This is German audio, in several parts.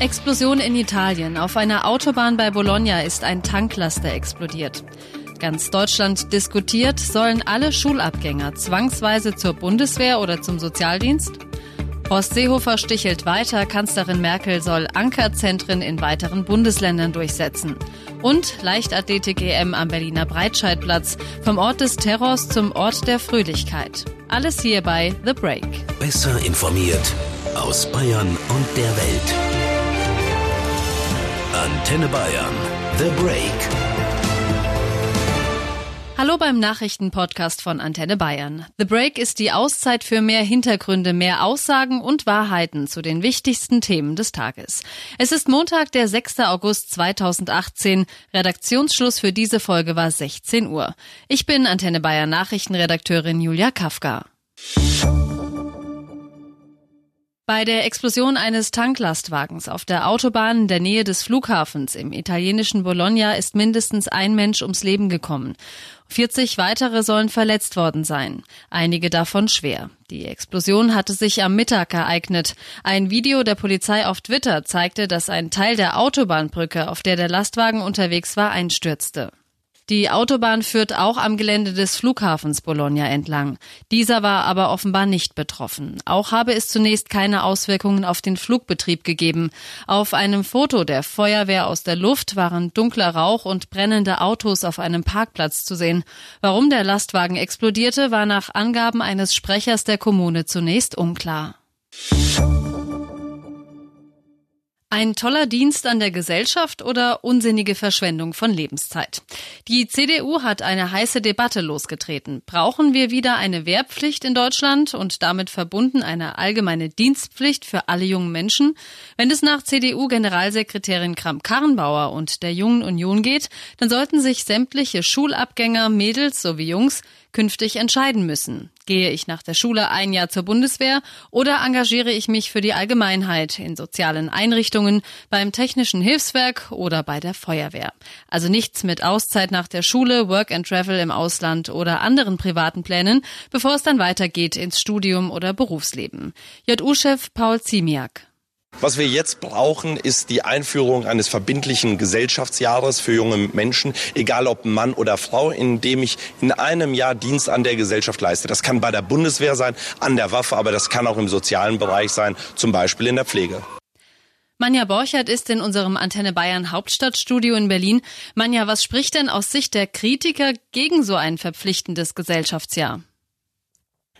Explosion in Italien. Auf einer Autobahn bei Bologna ist ein Tanklaster explodiert. Ganz Deutschland diskutiert, sollen alle Schulabgänger zwangsweise zur Bundeswehr oder zum Sozialdienst? Horst Seehofer stichelt weiter, Kanzlerin Merkel soll Ankerzentren in weiteren Bundesländern durchsetzen. Und Leichtathletik-EM am Berliner Breitscheidplatz, vom Ort des Terrors zum Ort der Fröhlichkeit. Alles hier bei The Break. Besser informiert aus Bayern und der Welt. Antenne Bayern. The Break. Hallo beim Nachrichtenpodcast von Antenne Bayern. The Break ist die Auszeit für mehr Hintergründe, mehr Aussagen und Wahrheiten zu den wichtigsten Themen des Tages. Es ist Montag, der 6. August 2018. Redaktionsschluss für diese Folge war 16 Uhr. Ich bin Antenne Bayern Nachrichtenredakteurin Julia Kafka. Bei der Explosion eines Tanklastwagens auf der Autobahn in der Nähe des Flughafens im italienischen Bologna ist mindestens ein Mensch ums Leben gekommen. 40 weitere sollen verletzt worden sein, einige davon schwer. Die Explosion hatte sich am Mittag ereignet. Ein Video der Polizei auf Twitter zeigte, dass ein Teil der Autobahnbrücke, auf der der Lastwagen unterwegs war, einstürzte. Die Autobahn führt auch am Gelände des Flughafens Bologna entlang. Dieser war aber offenbar nicht betroffen. Auch habe es zunächst keine Auswirkungen auf den Flugbetrieb gegeben. Auf einem Foto der Feuerwehr aus der Luft waren dunkler Rauch und brennende Autos auf einem Parkplatz zu sehen. Warum der Lastwagen explodierte, war nach Angaben eines Sprechers der Kommune zunächst unklar. Ein toller Dienst an der Gesellschaft oder unsinnige Verschwendung von Lebenszeit? Die CDU hat eine heiße Debatte losgetreten. Brauchen wir wieder eine Wehrpflicht in Deutschland und damit verbunden eine allgemeine Dienstpflicht für alle jungen Menschen? Wenn es nach CDU-Generalsekretärin Kramp-Karrenbauer und der Jungen Union geht, dann sollten sich sämtliche Schulabgänger, Mädels sowie Jungs künftig entscheiden müssen. Gehe ich nach der Schule ein Jahr zur Bundeswehr oder engagiere ich mich für die Allgemeinheit in sozialen Einrichtungen, beim technischen Hilfswerk oder bei der Feuerwehr? Also nichts mit Auszeit nach der Schule, Work and Travel im Ausland oder anderen privaten Plänen, bevor es dann weitergeht ins Studium oder Berufsleben. JU-Chef Paul Ziemiak. Was wir jetzt brauchen, ist die Einführung eines verbindlichen Gesellschaftsjahres für junge Menschen, egal ob Mann oder Frau, in dem ich in einem Jahr Dienst an der Gesellschaft leiste. Das kann bei der Bundeswehr sein, an der Waffe, aber das kann auch im sozialen Bereich sein, zum Beispiel in der Pflege. Manja Borchert ist in unserem Antenne Bayern Hauptstadtstudio in Berlin. Manja, was spricht denn aus Sicht der Kritiker gegen so ein verpflichtendes Gesellschaftsjahr?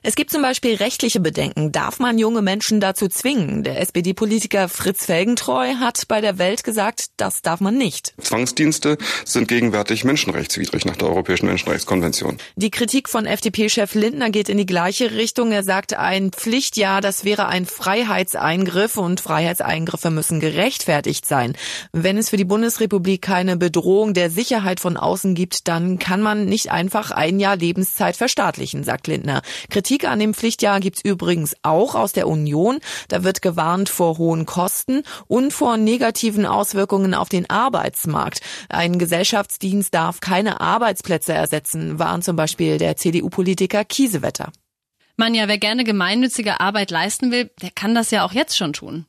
Es gibt zum Beispiel rechtliche Bedenken. Darf man junge Menschen dazu zwingen? Der SPD-Politiker Fritz Felgentreu hat bei der Welt gesagt, das darf man nicht. Zwangsdienste sind gegenwärtig menschenrechtswidrig nach der Europäischen Menschenrechtskonvention. Die Kritik von FDP-Chef Lindner geht in die gleiche Richtung. Er sagt, ein Pflichtjahr, das wäre ein Freiheitseingriff und Freiheitseingriffe müssen gerechtfertigt sein. Wenn es für die Bundesrepublik keine Bedrohung der Sicherheit von außen gibt, dann kann man nicht einfach ein Jahr Lebenszeit verstaatlichen, sagt Lindner. Kritik Kritik an dem Pflichtjahr gibt's übrigens auch aus der Union. Da wird gewarnt vor hohen Kosten und vor negativen Auswirkungen auf den Arbeitsmarkt. Ein Gesellschaftsdienst darf keine Arbeitsplätze ersetzen, warnt zum Beispiel der CDU-Politiker Kiesewetter. Man ja, wer gerne gemeinnützige Arbeit leisten will, der kann das ja auch jetzt schon tun.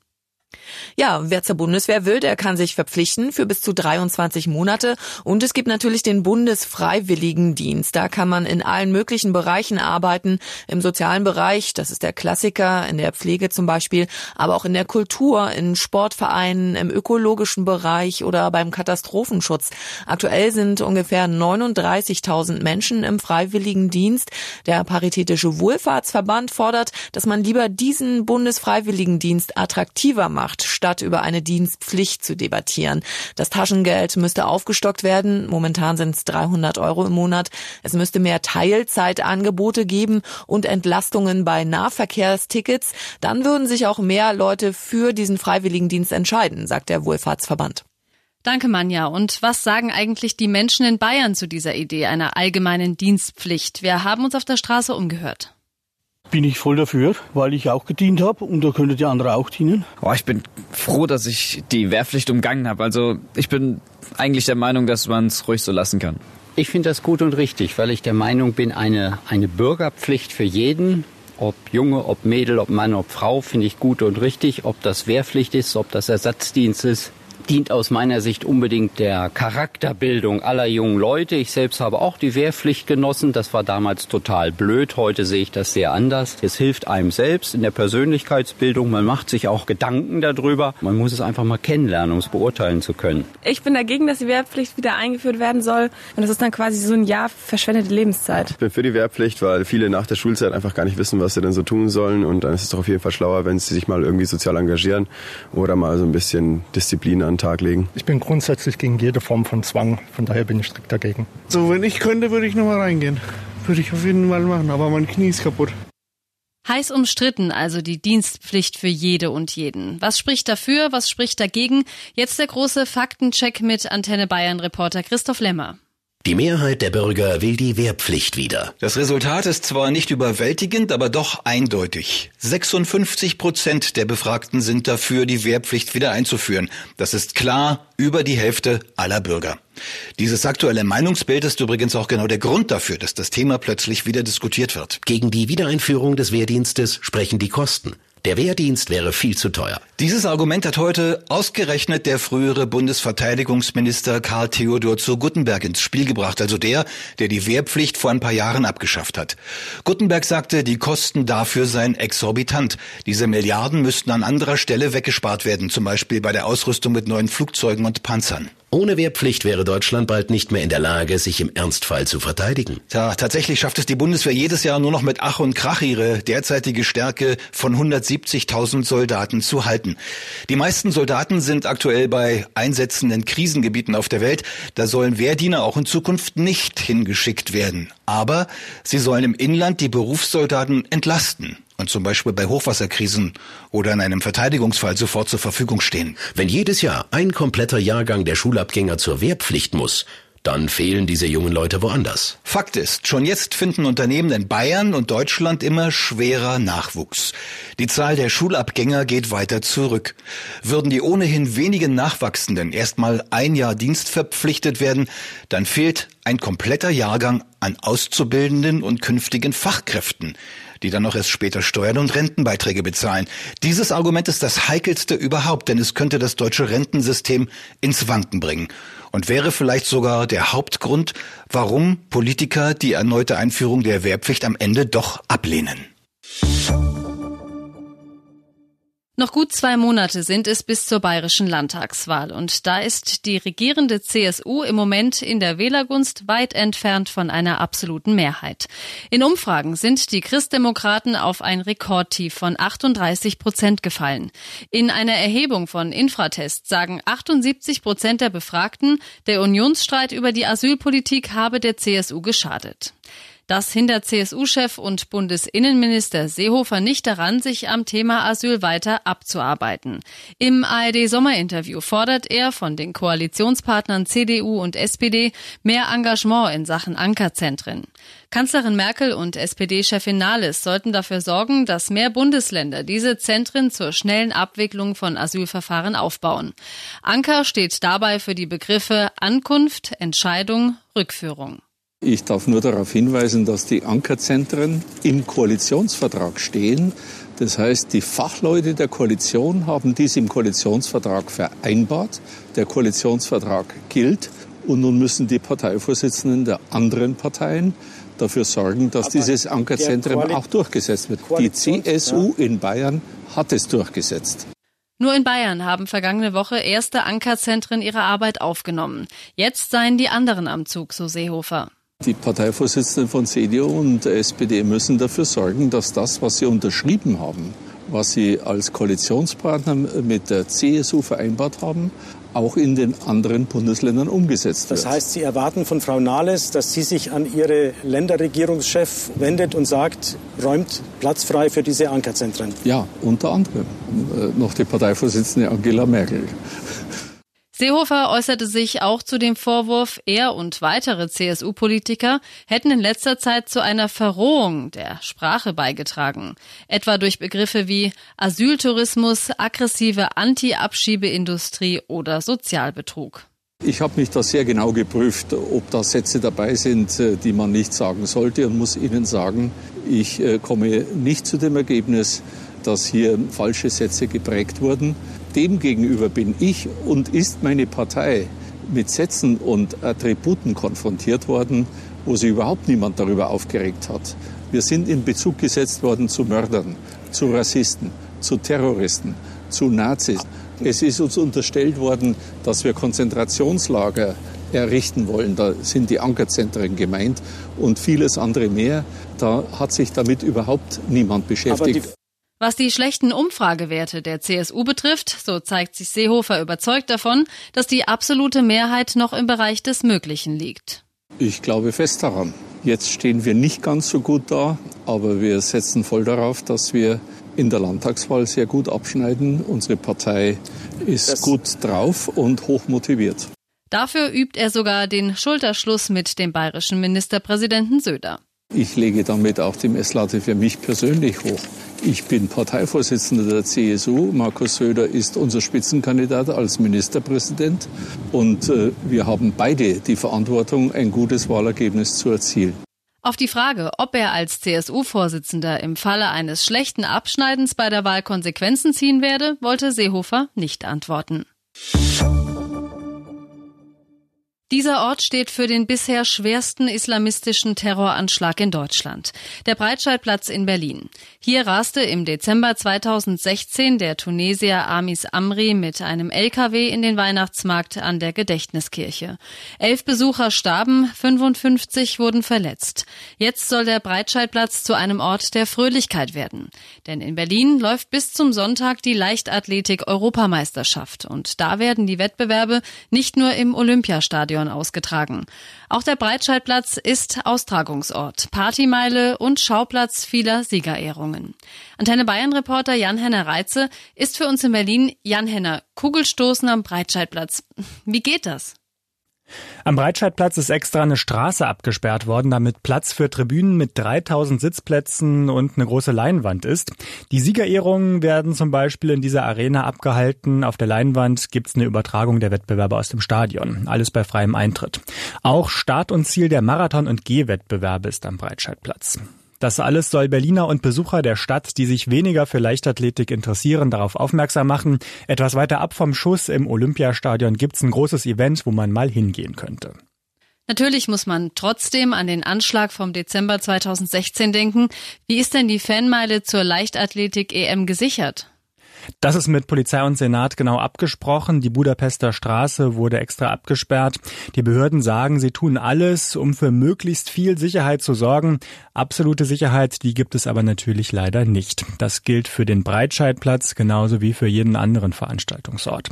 Ja, wer zur Bundeswehr will, der kann sich verpflichten für bis zu 23 Monate. Und es gibt natürlich den Bundesfreiwilligendienst. Da kann man in allen möglichen Bereichen arbeiten. Im sozialen Bereich, das ist der Klassiker, in der Pflege zum Beispiel, aber auch in der Kultur, in Sportvereinen, im ökologischen Bereich oder beim Katastrophenschutz. Aktuell sind ungefähr 39.000 Menschen im Freiwilligendienst. Der Paritätische Wohlfahrtsverband fordert, dass man lieber diesen Bundesfreiwilligendienst attraktiver macht macht, statt über eine Dienstpflicht zu debattieren. Das Taschengeld müsste aufgestockt werden. Momentan sind es 300 Euro im Monat. Es müsste mehr Teilzeitangebote geben und Entlastungen bei Nahverkehrstickets. Dann würden sich auch mehr Leute für diesen Freiwilligendienst entscheiden, sagt der Wohlfahrtsverband. Danke, Manja. Und was sagen eigentlich die Menschen in Bayern zu dieser Idee einer allgemeinen Dienstpflicht? Wir haben uns auf der Straße umgehört bin ich voll dafür, weil ich auch gedient habe und da könnte die andere auch dienen. Oh, ich bin froh, dass ich die Wehrpflicht umgangen habe. Also ich bin eigentlich der Meinung, dass man es ruhig so lassen kann. Ich finde das gut und richtig, weil ich der Meinung bin, eine, eine Bürgerpflicht für jeden ob Junge, ob Mädel, ob Mann, ob Frau, finde ich gut und richtig. Ob das Wehrpflicht ist, ob das Ersatzdienst ist, dient aus meiner Sicht unbedingt der Charakterbildung aller jungen Leute. Ich selbst habe auch die Wehrpflicht genossen. Das war damals total blöd. Heute sehe ich das sehr anders. Es hilft einem selbst in der Persönlichkeitsbildung. Man macht sich auch Gedanken darüber. Man muss es einfach mal kennenlernen, um es beurteilen zu können. Ich bin dagegen, dass die Wehrpflicht wieder eingeführt werden soll. Und das ist dann quasi so ein Jahr verschwendete Lebenszeit. Ich bin für die Wehrpflicht, weil viele nach der Schulzeit einfach gar nicht wissen, was sie denn so tun sollen. Und dann ist es doch auf jeden Fall schlauer, wenn sie sich mal irgendwie sozial engagieren oder mal so ein bisschen Disziplin an Tag legen? Ich bin grundsätzlich gegen jede Form von Zwang, von daher bin ich strikt dagegen. So, wenn ich könnte, würde ich nochmal reingehen. Würde ich auf jeden Fall machen, aber mein Knie ist kaputt. Heiß umstritten also die Dienstpflicht für jede und jeden. Was spricht dafür, was spricht dagegen? Jetzt der große Faktencheck mit Antenne Bayern Reporter Christoph Lemmer. Die Mehrheit der Bürger will die Wehrpflicht wieder. Das Resultat ist zwar nicht überwältigend, aber doch eindeutig. 56 Prozent der Befragten sind dafür, die Wehrpflicht wieder einzuführen. Das ist klar über die Hälfte aller Bürger. Dieses aktuelle Meinungsbild ist übrigens auch genau der Grund dafür, dass das Thema plötzlich wieder diskutiert wird. Gegen die Wiedereinführung des Wehrdienstes sprechen die Kosten. Der Wehrdienst wäre viel zu teuer. Dieses Argument hat heute ausgerechnet der frühere Bundesverteidigungsminister Karl Theodor zu Guttenberg ins Spiel gebracht, also der, der die Wehrpflicht vor ein paar Jahren abgeschafft hat. Guttenberg sagte, die Kosten dafür seien exorbitant. Diese Milliarden müssten an anderer Stelle weggespart werden, zum Beispiel bei der Ausrüstung mit neuen Flugzeugen und Panzern. Ohne Wehrpflicht wäre Deutschland bald nicht mehr in der Lage, sich im Ernstfall zu verteidigen. Tja, tatsächlich schafft es die Bundeswehr jedes Jahr nur noch mit Ach und Krach ihre derzeitige Stärke von 170.000 Soldaten zu halten. Die meisten Soldaten sind aktuell bei Einsätzen in Krisengebieten auf der Welt. Da sollen Wehrdiener auch in Zukunft nicht hingeschickt werden. Aber sie sollen im Inland die Berufssoldaten entlasten und zum Beispiel bei Hochwasserkrisen oder in einem Verteidigungsfall sofort zur Verfügung stehen. Wenn jedes Jahr ein kompletter Jahrgang der Schulabgänger zur Wehrpflicht muss, dann fehlen diese jungen Leute woanders. Fakt ist, schon jetzt finden Unternehmen in Bayern und Deutschland immer schwerer Nachwuchs. Die Zahl der Schulabgänger geht weiter zurück. Würden die ohnehin wenigen Nachwachsenden erstmal ein Jahr Dienst verpflichtet werden, dann fehlt ein kompletter Jahrgang an Auszubildenden und künftigen Fachkräften die dann noch erst später Steuern und Rentenbeiträge bezahlen. Dieses Argument ist das heikelste überhaupt, denn es könnte das deutsche Rentensystem ins Wanken bringen und wäre vielleicht sogar der Hauptgrund, warum Politiker die erneute Einführung der Wehrpflicht am Ende doch ablehnen. Noch gut zwei Monate sind es bis zur bayerischen Landtagswahl und da ist die regierende CSU im Moment in der Wählergunst weit entfernt von einer absoluten Mehrheit. In Umfragen sind die Christdemokraten auf ein Rekordtief von 38 Prozent gefallen. In einer Erhebung von Infratest sagen 78 Prozent der Befragten, der Unionsstreit über die Asylpolitik habe der CSU geschadet. Das hindert CSU-Chef und Bundesinnenminister Seehofer nicht daran, sich am Thema Asyl weiter abzuarbeiten. Im ARD-Sommerinterview fordert er von den Koalitionspartnern CDU und SPD mehr Engagement in Sachen Ankerzentren. Kanzlerin Merkel und SPD-Chefin Nahles sollten dafür sorgen, dass mehr Bundesländer diese Zentren zur schnellen Abwicklung von Asylverfahren aufbauen. Anker steht dabei für die Begriffe Ankunft, Entscheidung, Rückführung. Ich darf nur darauf hinweisen, dass die Ankerzentren im Koalitionsvertrag stehen. Das heißt, die Fachleute der Koalition haben dies im Koalitionsvertrag vereinbart. Der Koalitionsvertrag gilt. Und nun müssen die Parteivorsitzenden der anderen Parteien dafür sorgen, dass Aber dieses Ankerzentrum auch durchgesetzt wird. Die CSU in Bayern hat es durchgesetzt. Nur in Bayern haben vergangene Woche erste Ankerzentren ihre Arbeit aufgenommen. Jetzt seien die anderen am Zug, so Seehofer. Die Parteivorsitzenden von CDU und SPD müssen dafür sorgen, dass das, was sie unterschrieben haben, was sie als Koalitionspartner mit der CSU vereinbart haben, auch in den anderen Bundesländern umgesetzt wird. Das heißt, Sie erwarten von Frau Nahles, dass sie sich an ihre Länderregierungschef wendet und sagt, räumt Platz frei für diese Ankerzentren. Ja, unter anderem äh, noch die Parteivorsitzende Angela Merkel. Seehofer äußerte sich auch zu dem Vorwurf, er und weitere CSU-Politiker hätten in letzter Zeit zu einer Verrohung der Sprache beigetragen, etwa durch Begriffe wie Asyltourismus, aggressive Anti-Abschiebeindustrie oder Sozialbetrug. Ich habe mich da sehr genau geprüft, ob da Sätze dabei sind, äh, die man nicht sagen sollte und muss Ihnen sagen, ich äh, komme nicht zu dem Ergebnis, dass hier falsche Sätze geprägt wurden. Demgegenüber bin ich und ist meine Partei mit Sätzen und Attributen konfrontiert worden, wo sich überhaupt niemand darüber aufgeregt hat. Wir sind in Bezug gesetzt worden zu Mördern, zu Rassisten, zu Terroristen, zu Nazis. Es ist uns unterstellt worden, dass wir Konzentrationslager errichten wollen. Da sind die Ankerzentren gemeint und vieles andere mehr. Da hat sich damit überhaupt niemand beschäftigt. Was die schlechten Umfragewerte der CSU betrifft, so zeigt sich Seehofer überzeugt davon, dass die absolute Mehrheit noch im Bereich des Möglichen liegt. Ich glaube fest daran. Jetzt stehen wir nicht ganz so gut da, aber wir setzen voll darauf, dass wir in der Landtagswahl sehr gut abschneiden. Unsere Partei ist das gut drauf und hoch motiviert. Dafür übt er sogar den Schulterschluss mit dem bayerischen Ministerpräsidenten Söder. Ich lege damit auch die Messlatte für mich persönlich hoch. Ich bin Parteivorsitzender der CSU. Markus Söder ist unser Spitzenkandidat als Ministerpräsident. Und äh, wir haben beide die Verantwortung, ein gutes Wahlergebnis zu erzielen. Auf die Frage, ob er als CSU-Vorsitzender im Falle eines schlechten Abschneidens bei der Wahl Konsequenzen ziehen werde, wollte Seehofer nicht antworten. Dieser Ort steht für den bisher schwersten islamistischen Terroranschlag in Deutschland. Der Breitscheidplatz in Berlin. Hier raste im Dezember 2016 der Tunesier Amis Amri mit einem LKW in den Weihnachtsmarkt an der Gedächtniskirche. Elf Besucher starben, 55 wurden verletzt. Jetzt soll der Breitscheidplatz zu einem Ort der Fröhlichkeit werden. Denn in Berlin läuft bis zum Sonntag die Leichtathletik-Europameisterschaft. Und da werden die Wettbewerbe nicht nur im Olympiastadion Stadion ausgetragen. Auch der Breitscheidplatz ist Austragungsort, Partymeile und Schauplatz vieler Siegerehrungen. Antenne Bayern Reporter Jan-Henner Reitze ist für uns in Berlin. Jan-Henner, Kugelstoßen am Breitscheidplatz. Wie geht das? Am Breitscheidplatz ist extra eine Straße abgesperrt worden, damit Platz für Tribünen mit 3000 Sitzplätzen und eine große Leinwand ist. Die Siegerehrungen werden zum Beispiel in dieser Arena abgehalten. Auf der Leinwand gibt's eine Übertragung der Wettbewerbe aus dem Stadion. Alles bei freiem Eintritt. Auch Start und Ziel der Marathon- und Gehwettbewerbe ist am Breitscheidplatz. Das alles soll Berliner und Besucher der Stadt, die sich weniger für Leichtathletik interessieren, darauf aufmerksam machen. Etwas weiter ab vom Schuss im Olympiastadion gibt's ein großes Event, wo man mal hingehen könnte. Natürlich muss man trotzdem an den Anschlag vom Dezember 2016 denken. Wie ist denn die Fanmeile zur Leichtathletik EM gesichert? Das ist mit Polizei und Senat genau abgesprochen. Die Budapester Straße wurde extra abgesperrt. Die Behörden sagen, sie tun alles, um für möglichst viel Sicherheit zu sorgen. Absolute Sicherheit, die gibt es aber natürlich leider nicht. Das gilt für den Breitscheidplatz genauso wie für jeden anderen Veranstaltungsort.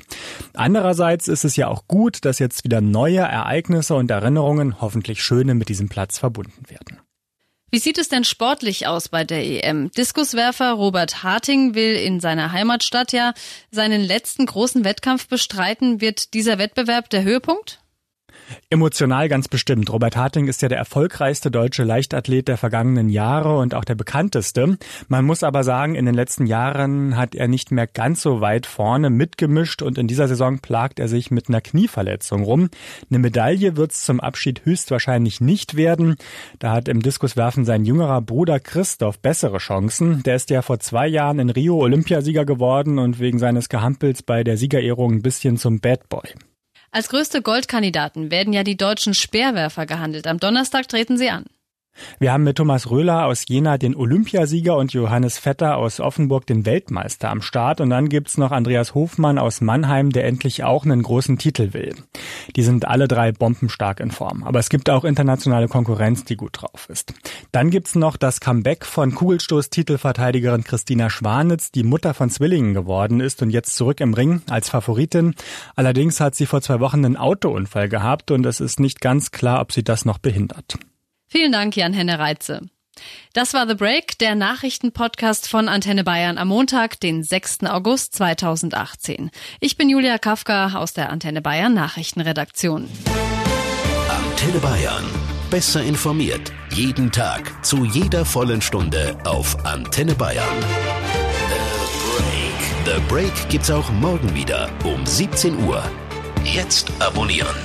Andererseits ist es ja auch gut, dass jetzt wieder neue Ereignisse und Erinnerungen, hoffentlich schöne, mit diesem Platz verbunden werden. Wie sieht es denn sportlich aus bei der EM? Diskuswerfer Robert Harting will in seiner Heimatstadt ja seinen letzten großen Wettkampf bestreiten. Wird dieser Wettbewerb der Höhepunkt? Emotional ganz bestimmt. Robert Harting ist ja der erfolgreichste deutsche Leichtathlet der vergangenen Jahre und auch der bekannteste. Man muss aber sagen, in den letzten Jahren hat er nicht mehr ganz so weit vorne mitgemischt und in dieser Saison plagt er sich mit einer Knieverletzung rum. Eine Medaille wird es zum Abschied höchstwahrscheinlich nicht werden. Da hat im Diskuswerfen sein jüngerer Bruder Christoph bessere Chancen. Der ist ja vor zwei Jahren in Rio Olympiasieger geworden und wegen seines Gehampels bei der Siegerehrung ein bisschen zum Bad Boy. Als größte Goldkandidaten werden ja die deutschen Speerwerfer gehandelt. Am Donnerstag treten sie an. Wir haben mit Thomas Röhler aus Jena den Olympiasieger und Johannes Vetter aus Offenburg den Weltmeister am Start. Und dann gibt's noch Andreas Hofmann aus Mannheim, der endlich auch einen großen Titel will. Die sind alle drei bombenstark in Form. Aber es gibt auch internationale Konkurrenz, die gut drauf ist. Dann gibt's noch das Comeback von Kugelstoß-Titelverteidigerin Christina Schwanitz, die Mutter von Zwillingen geworden ist und jetzt zurück im Ring als Favoritin. Allerdings hat sie vor zwei Wochen einen Autounfall gehabt und es ist nicht ganz klar, ob sie das noch behindert. Vielen Dank, Jan-Henne Reitze. Das war The Break, der Nachrichtenpodcast von Antenne Bayern am Montag, den 6. August 2018. Ich bin Julia Kafka aus der Antenne Bayern Nachrichtenredaktion. Antenne Bayern. Besser informiert. Jeden Tag. Zu jeder vollen Stunde auf Antenne Bayern. The Break. The Break gibt's auch morgen wieder um 17 Uhr. Jetzt abonnieren.